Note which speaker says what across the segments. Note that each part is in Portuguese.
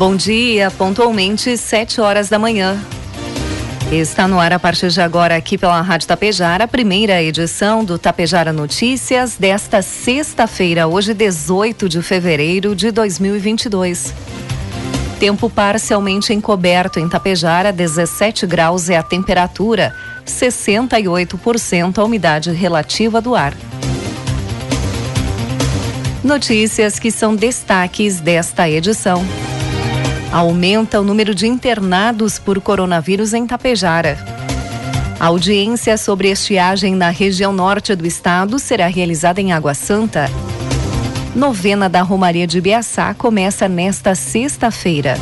Speaker 1: Bom dia, pontualmente 7 horas da manhã. Está no ar a partir de agora aqui pela Rádio Tapejara, a primeira edição do Tapejara Notícias desta sexta-feira, hoje 18 de fevereiro de 2022. Tempo parcialmente encoberto em Tapejara, 17 graus é a temperatura, 68% a umidade relativa do ar. Notícias que são destaques desta edição. Aumenta o número de internados por coronavírus em Tapejara. A audiência sobre estiagem na região norte do estado será realizada em Água Santa. Novena da Romaria de Biaçá começa nesta sexta-feira.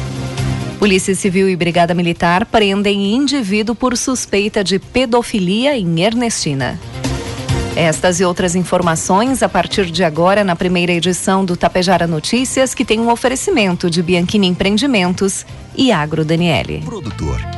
Speaker 1: Polícia Civil e Brigada Militar prendem indivíduo por suspeita de pedofilia em Ernestina. Estas e outras informações a partir de agora na primeira edição do Tapejara Notícias, que tem um oferecimento de Bianchini Empreendimentos e Agro Daniele.
Speaker 2: Produtor.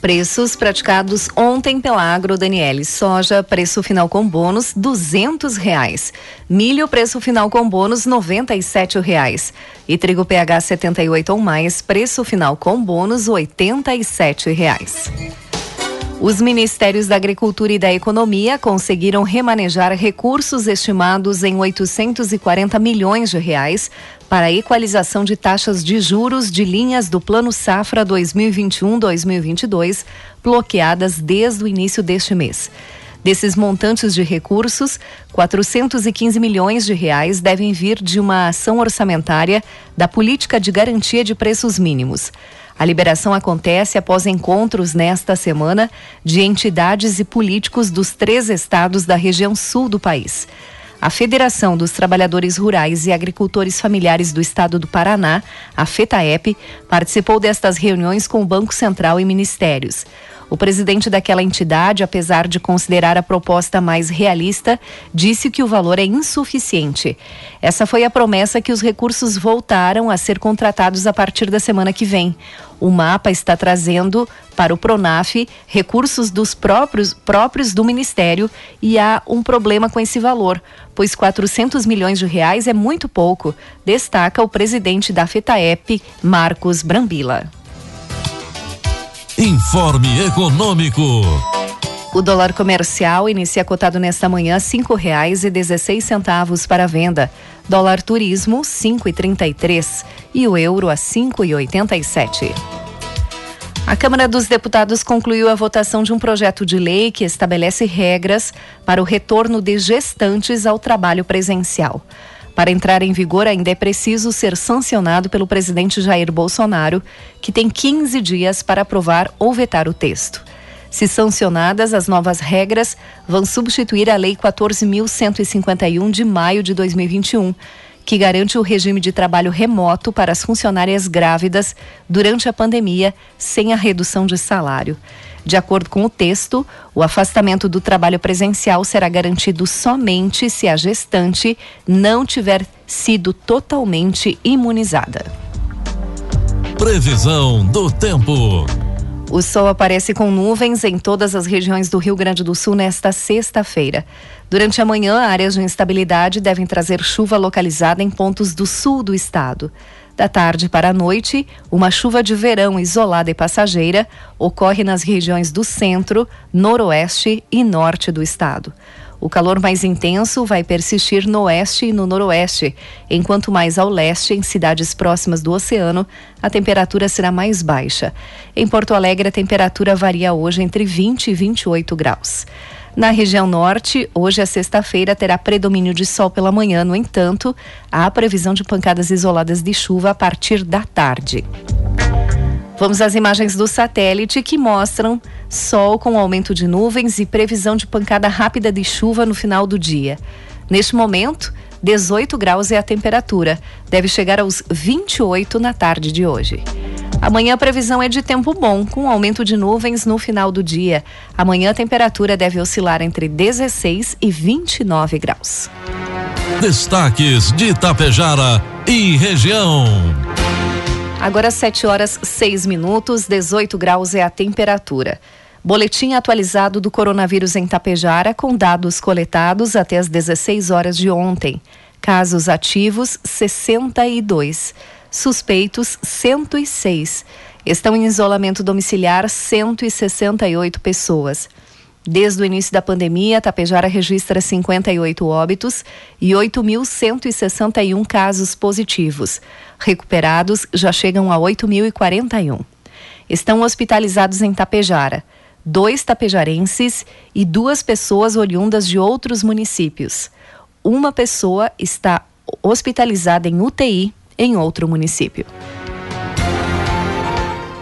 Speaker 1: Preços praticados ontem pela Agro Daniele. Soja, preço final com bônus, duzentos reais. Milho, preço final com bônus, noventa e sete reais. E trigo PH 78 ou mais, preço final com bônus, oitenta e sete reais. Os Ministérios da Agricultura e da Economia conseguiram remanejar recursos estimados em 840 milhões de reais para a equalização de taxas de juros de linhas do Plano Safra 2021-2022, bloqueadas desde o início deste mês. Desses montantes de recursos, 415 milhões de reais devem vir de uma ação orçamentária da Política de Garantia de Preços Mínimos. A liberação acontece após encontros nesta semana de entidades e políticos dos três estados da região sul do país. A Federação dos Trabalhadores Rurais e Agricultores Familiares do Estado do Paraná, a FETAEP, participou destas reuniões com o Banco Central e ministérios. O presidente daquela entidade, apesar de considerar a proposta mais realista, disse que o valor é insuficiente. Essa foi a promessa que os recursos voltaram a ser contratados a partir da semana que vem. O mapa está trazendo para o Pronaf recursos dos próprios, próprios do Ministério e há um problema com esse valor, pois 400 milhões de reais é muito pouco, destaca o presidente da FETAEP, Marcos Brambila.
Speaker 3: Informe Econômico.
Speaker 1: O dólar comercial inicia cotado nesta manhã cinco reais e dezesseis centavos para venda. Dólar turismo cinco e trinta e três e o euro a cinco e oitenta e sete. A Câmara dos Deputados concluiu a votação de um projeto de lei que estabelece regras para o retorno de gestantes ao trabalho presencial. Para entrar em vigor, ainda é preciso ser sancionado pelo presidente Jair Bolsonaro, que tem 15 dias para aprovar ou vetar o texto. Se sancionadas, as novas regras vão substituir a Lei 14.151 de maio de 2021, que garante o regime de trabalho remoto para as funcionárias grávidas durante a pandemia, sem a redução de salário. De acordo com o texto, o afastamento do trabalho presencial será garantido somente se a gestante não tiver sido totalmente imunizada.
Speaker 3: Previsão do tempo.
Speaker 1: O sol aparece com nuvens em todas as regiões do Rio Grande do Sul nesta sexta-feira. Durante a manhã, áreas de instabilidade devem trazer chuva localizada em pontos do sul do estado. Da tarde para a noite, uma chuva de verão isolada e passageira ocorre nas regiões do centro, noroeste e norte do estado. O calor mais intenso vai persistir no oeste e no noroeste, enquanto mais ao leste, em cidades próximas do oceano, a temperatura será mais baixa. Em Porto Alegre, a temperatura varia hoje entre 20 e 28 graus. Na região norte, hoje é sexta-feira, terá predomínio de sol pela manhã, no entanto, há previsão de pancadas isoladas de chuva a partir da tarde. Vamos às imagens do satélite que mostram sol com aumento de nuvens e previsão de pancada rápida de chuva no final do dia. Neste momento, 18 graus é a temperatura, deve chegar aos 28 na tarde de hoje. Amanhã a previsão é de tempo bom, com aumento de nuvens no final do dia. Amanhã a temperatura deve oscilar entre 16 e 29 graus.
Speaker 3: Destaques de Itapejara e região.
Speaker 1: Agora 7 horas 6 minutos, 18 graus é a temperatura. Boletim atualizado do coronavírus em Tapejara com dados coletados até as 16 horas de ontem. Casos ativos 62, suspeitos 106. Estão em isolamento domiciliar 168 pessoas. Desde o início da pandemia, Tapejara registra 58 óbitos e 8.161 casos positivos. Recuperados já chegam a 8.041. Estão hospitalizados em Tapejara dois tapejarenses e duas pessoas oriundas de outros municípios. Uma pessoa está hospitalizada em UTI em outro município.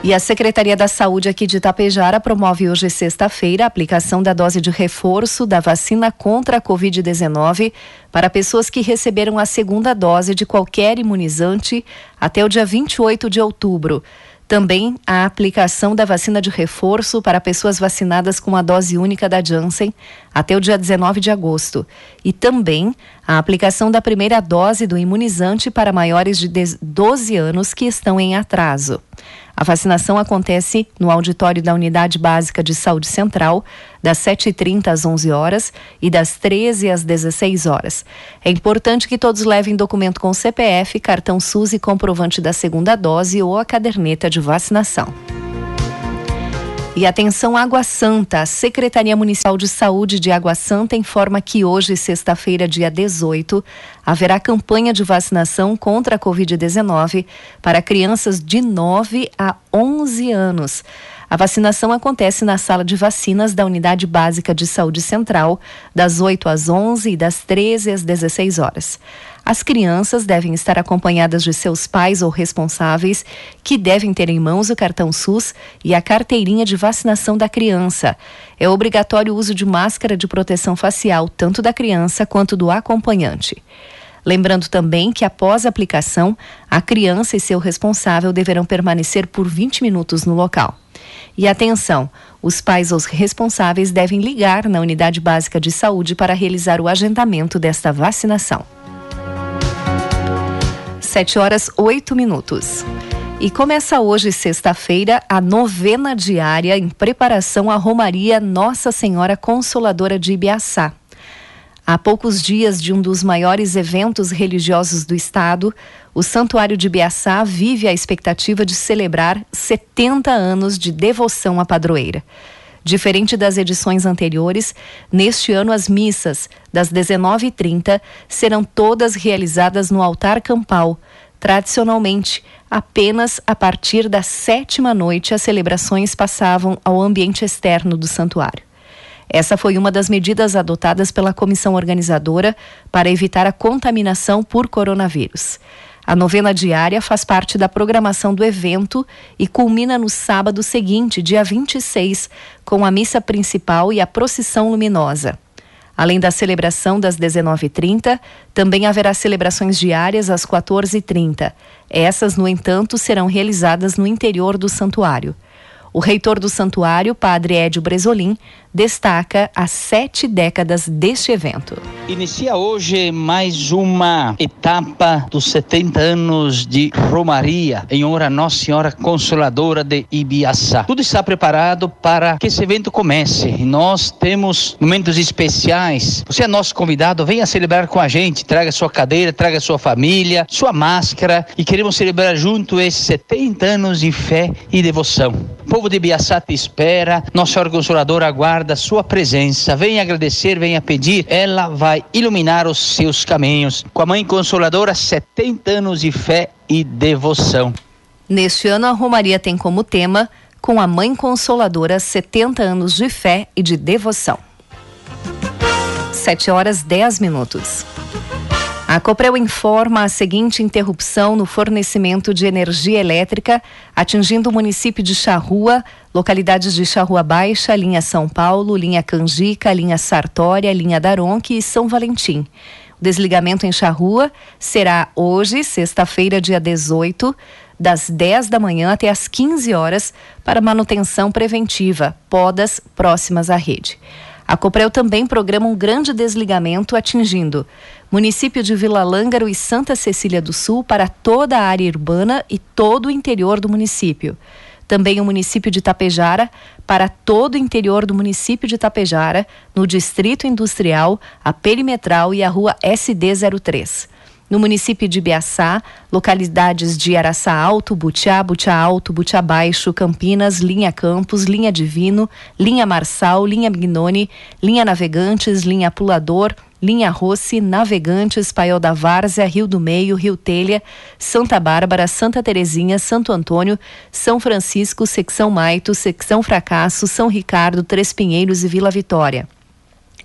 Speaker 1: E a Secretaria da Saúde aqui de Itapejara promove hoje, sexta-feira, a aplicação da dose de reforço da vacina contra a Covid-19 para pessoas que receberam a segunda dose de qualquer imunizante até o dia 28 de outubro. Também a aplicação da vacina de reforço para pessoas vacinadas com a dose única da Janssen até o dia 19 de agosto. E também a aplicação da primeira dose do imunizante para maiores de 12 anos que estão em atraso. A vacinação acontece no auditório da Unidade Básica de Saúde Central, das 7h30 às 11 horas e das 13 às 16 horas. É importante que todos levem documento com CPF, cartão SUS e comprovante da segunda dose ou a caderneta de vacinação. E atenção Água Santa, a Secretaria Municipal de Saúde de Água Santa informa que hoje, sexta-feira, dia 18, haverá campanha de vacinação contra a Covid-19 para crianças de 9 a 11 anos. A vacinação acontece na sala de vacinas da Unidade Básica de Saúde Central, das 8 às 11 e das 13 às 16 horas. As crianças devem estar acompanhadas de seus pais ou responsáveis, que devem ter em mãos o cartão SUS e a carteirinha de vacinação da criança. É obrigatório o uso de máscara de proteção facial, tanto da criança quanto do acompanhante. Lembrando também que após a aplicação, a criança e seu responsável deverão permanecer por 20 minutos no local. E atenção, os pais ou responsáveis devem ligar na unidade básica de saúde para realizar o agendamento desta vacinação. 7 horas 8 minutos. E começa hoje, sexta-feira, a novena diária em preparação à Romaria Nossa Senhora Consoladora de Ibiaçá. Há poucos dias de um dos maiores eventos religiosos do estado, o Santuário de Biaçá vive a expectativa de celebrar 70 anos de devoção à padroeira. Diferente das edições anteriores, neste ano as missas, das 19h30, serão todas realizadas no altar campal. Tradicionalmente, apenas a partir da sétima noite as celebrações passavam ao ambiente externo do santuário. Essa foi uma das medidas adotadas pela comissão organizadora para evitar a contaminação por coronavírus. A novena diária faz parte da programação do evento e culmina no sábado seguinte, dia 26, com a missa principal e a procissão luminosa. Além da celebração das 19h30, também haverá celebrações diárias às 14h30. Essas, no entanto, serão realizadas no interior do santuário. O reitor do santuário, padre Edio Bresolim, destaca as sete décadas deste evento.
Speaker 4: Inicia hoje mais uma etapa dos 70 anos de Romaria em honra Nossa Senhora Consoladora de Ibiaçá. Tudo está preparado para que esse evento comece. Nós temos momentos especiais. Você é nosso convidado, venha celebrar com a gente. Traga sua cadeira, traga sua família, sua máscara e queremos celebrar junto esses 70 anos de fé e devoção. Povo de Ibiaçá te espera. Nossa Senhora Consoladora aguarda da sua presença. Venha agradecer, venha pedir. Ela vai iluminar os seus caminhos. Com a Mãe Consoladora, 70 anos de fé e devoção.
Speaker 1: Neste ano, a Romaria tem como tema Com a Mãe Consoladora, 70 anos de fé e de devoção. 7 horas 10 minutos. A Coprel informa a seguinte interrupção no fornecimento de energia elétrica, atingindo o município de Charrua, localidades de Charrua Baixa, linha São Paulo, linha Canjica, linha Sartória, linha Daronque e São Valentim. O desligamento em Charrua será hoje, sexta-feira, dia 18, das 10 da manhã até as 15 horas, para manutenção preventiva, podas próximas à rede. A Coprel também programa um grande desligamento atingindo município de Vila Lângaro e Santa Cecília do Sul para toda a área urbana e todo o interior do município. Também o município de Tapejara para todo o interior do município de Tapejara, no Distrito Industrial, a Perimetral e a Rua SD03 no município de Biaçá, localidades de Araçá Alto, Butiá, Butiá Alto, Butiá Baixo, Campinas, Linha Campos, Linha Divino, Linha Marçal, Linha Mignone, Linha Navegantes, Linha Pulador, Linha Rossi, Navegantes, Paiol da Várzea, Rio do Meio, Rio Telha, Santa Bárbara, Santa Terezinha, Santo Antônio, São Francisco, Secção Maito, Secção Fracasso, São Ricardo, Três Pinheiros e Vila Vitória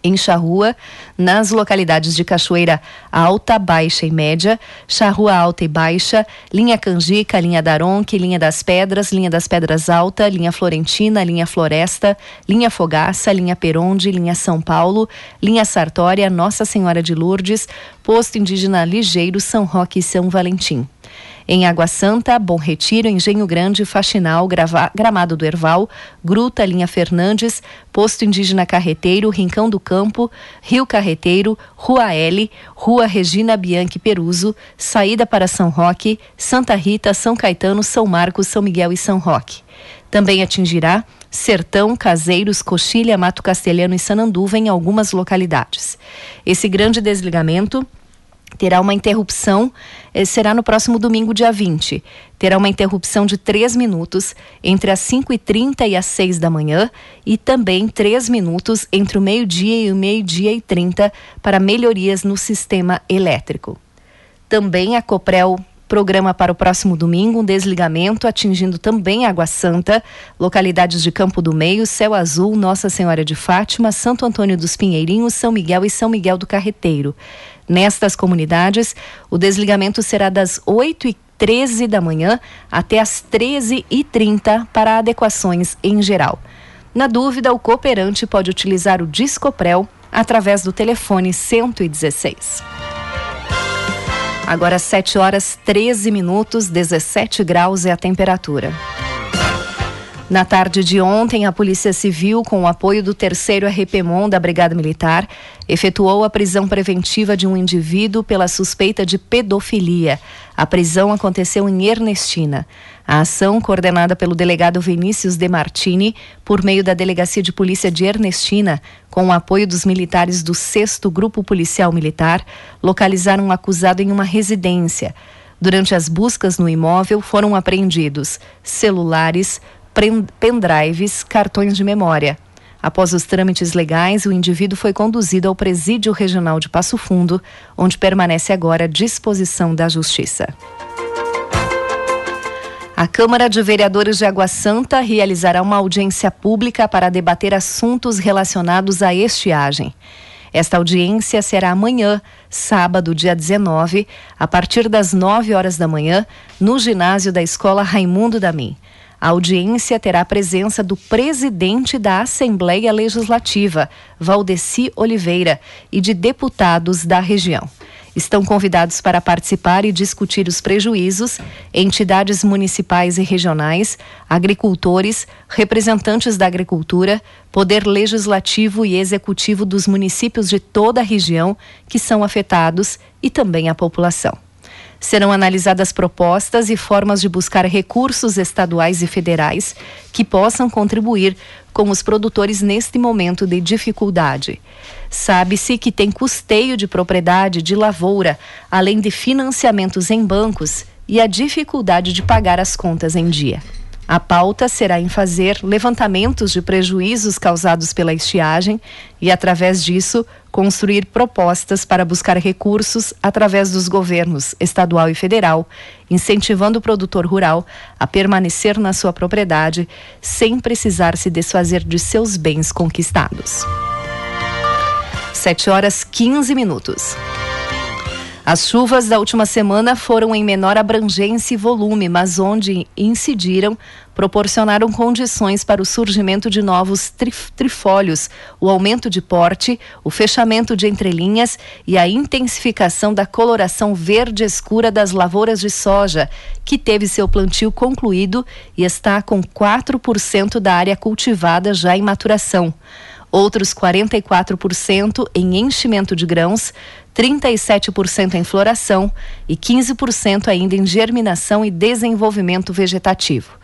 Speaker 1: em Charrua, nas localidades de Cachoeira Alta, Baixa e Média, Charrua Alta e Baixa, linha Canjica, linha Daronque, linha das Pedras, linha das Pedras Alta, linha Florentina, linha Floresta, linha Fogaça, linha Peronde, linha São Paulo, linha Sartória, Nossa Senhora de Lourdes, posto indígena Ligeiro, São Roque e São Valentim. Em Água Santa, Bom Retiro, Engenho Grande, Faxinal, Grava, Gramado do Erval, Gruta, Linha Fernandes, Posto Indígena Carreteiro, Rincão do Campo, Rio Carreteiro, Rua L, Rua Regina Bianchi Peruso, saída para São Roque, Santa Rita, São Caetano, São Marcos, São Miguel e São Roque. Também atingirá Sertão, Caseiros, Coxilha, Mato Castelhano e Sananduva em algumas localidades. Esse grande desligamento terá uma interrupção, eh, será no próximo domingo, dia 20. Terá uma interrupção de 3 minutos entre as 5h30 e as 6 da manhã e também 3 minutos entre o meio-dia e o meio-dia e 30 para melhorias no sistema elétrico. Também a Coprel Programa para o próximo domingo um desligamento atingindo também Água Santa, localidades de Campo do Meio, Céu Azul, Nossa Senhora de Fátima, Santo Antônio dos Pinheirinhos, São Miguel e São Miguel do Carreteiro. Nestas comunidades, o desligamento será das 8 e 13 da manhã até as 13 e 30 para adequações em geral. Na dúvida, o cooperante pode utilizar o Discoprel através do telefone 116. Agora 7 horas 13 minutos, 17 graus é a temperatura. Na tarde de ontem, a Polícia Civil, com o apoio do terceiro RPMON da Brigada Militar, efetuou a prisão preventiva de um indivíduo pela suspeita de pedofilia. A prisão aconteceu em Ernestina. A ação, coordenada pelo delegado Vinícius De Martini, por meio da Delegacia de Polícia de Ernestina, com o apoio dos militares do 6 Grupo Policial Militar, localizaram um acusado em uma residência. Durante as buscas no imóvel, foram apreendidos celulares, pendrives, cartões de memória. Após os trâmites legais, o indivíduo foi conduzido ao Presídio Regional de Passo Fundo, onde permanece agora à disposição da Justiça. A Câmara de Vereadores de Água Santa realizará uma audiência pública para debater assuntos relacionados à estiagem. Esta audiência será amanhã, sábado, dia 19, a partir das 9 horas da manhã, no ginásio da Escola Raimundo Damin. A audiência terá a presença do presidente da Assembleia Legislativa, Valdeci Oliveira, e de deputados da região. Estão convidados para participar e discutir os prejuízos entidades municipais e regionais, agricultores, representantes da agricultura, poder legislativo e executivo dos municípios de toda a região que são afetados e também a população. Serão analisadas propostas e formas de buscar recursos estaduais e federais que possam contribuir com os produtores neste momento de dificuldade. Sabe-se que tem custeio de propriedade de lavoura, além de financiamentos em bancos e a dificuldade de pagar as contas em dia. A pauta será em fazer levantamentos de prejuízos causados pela estiagem e, através disso, construir propostas para buscar recursos através dos governos estadual e federal, incentivando o produtor rural a permanecer na sua propriedade sem precisar se desfazer de seus bens conquistados. 7 horas 15 minutos. As chuvas da última semana foram em menor abrangência e volume, mas onde incidiram, proporcionaram condições para o surgimento de novos trif trifólios, o aumento de porte, o fechamento de entrelinhas e a intensificação da coloração verde escura das lavouras de soja, que teve seu plantio concluído e está com 4% da área cultivada já em maturação. Outros 44% em enchimento de grãos, 37% em floração e 15% ainda em germinação e desenvolvimento vegetativo.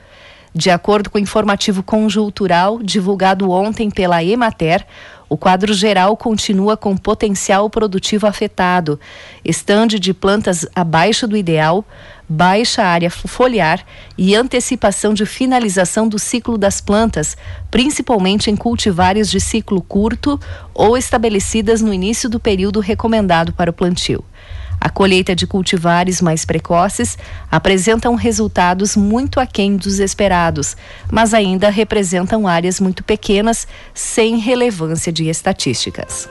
Speaker 1: De acordo com o informativo conjuntural divulgado ontem pela Emater, o quadro geral continua com potencial produtivo afetado, estande de plantas abaixo do ideal, baixa área foliar e antecipação de finalização do ciclo das plantas, principalmente em cultivares de ciclo curto ou estabelecidas no início do período recomendado para o plantio. A colheita de cultivares mais precoces apresentam resultados muito aquém dos esperados, mas ainda representam áreas muito pequenas, sem relevância de estatísticas.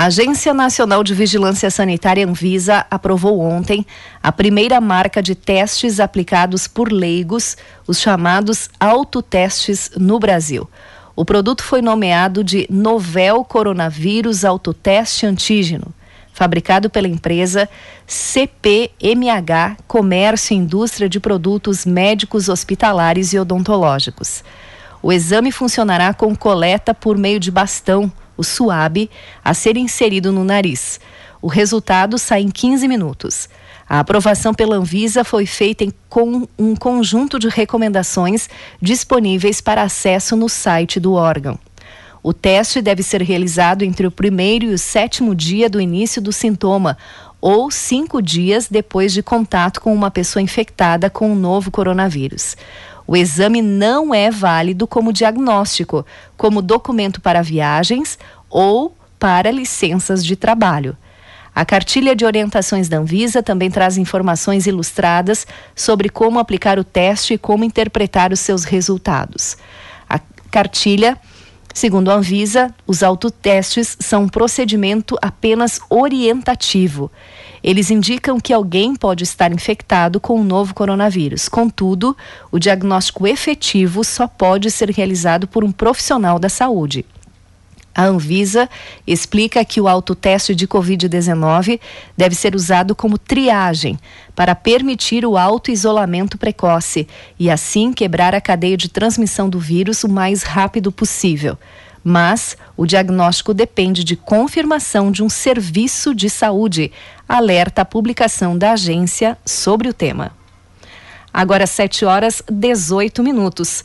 Speaker 1: A Agência Nacional de Vigilância Sanitária Anvisa aprovou ontem a primeira marca de testes aplicados por leigos, os chamados autotestes no Brasil. O produto foi nomeado de Novel Coronavírus Autoteste Antígeno, fabricado pela empresa CPMH Comércio e Indústria de Produtos Médicos Hospitalares e Odontológicos. O exame funcionará com coleta por meio de bastão, o SUAB, a ser inserido no nariz. O resultado sai em 15 minutos. A aprovação pela Anvisa foi feita em, com um conjunto de recomendações disponíveis para acesso no site do órgão. O teste deve ser realizado entre o primeiro e o sétimo dia do início do sintoma, ou cinco dias depois de contato com uma pessoa infectada com o novo coronavírus. O exame não é válido como diagnóstico, como documento para viagens ou para licenças de trabalho. A cartilha de orientações da Anvisa também traz informações ilustradas sobre como aplicar o teste e como interpretar os seus resultados. A cartilha, segundo a Anvisa, os autotestes são um procedimento apenas orientativo. Eles indicam que alguém pode estar infectado com o novo coronavírus. Contudo, o diagnóstico efetivo só pode ser realizado por um profissional da saúde. A Anvisa explica que o autoteste de Covid-19 deve ser usado como triagem para permitir o auto-isolamento precoce e, assim, quebrar a cadeia de transmissão do vírus o mais rápido possível. Mas o diagnóstico depende de confirmação de um serviço de saúde, alerta a publicação da agência sobre o tema. Agora 7 horas 18 minutos.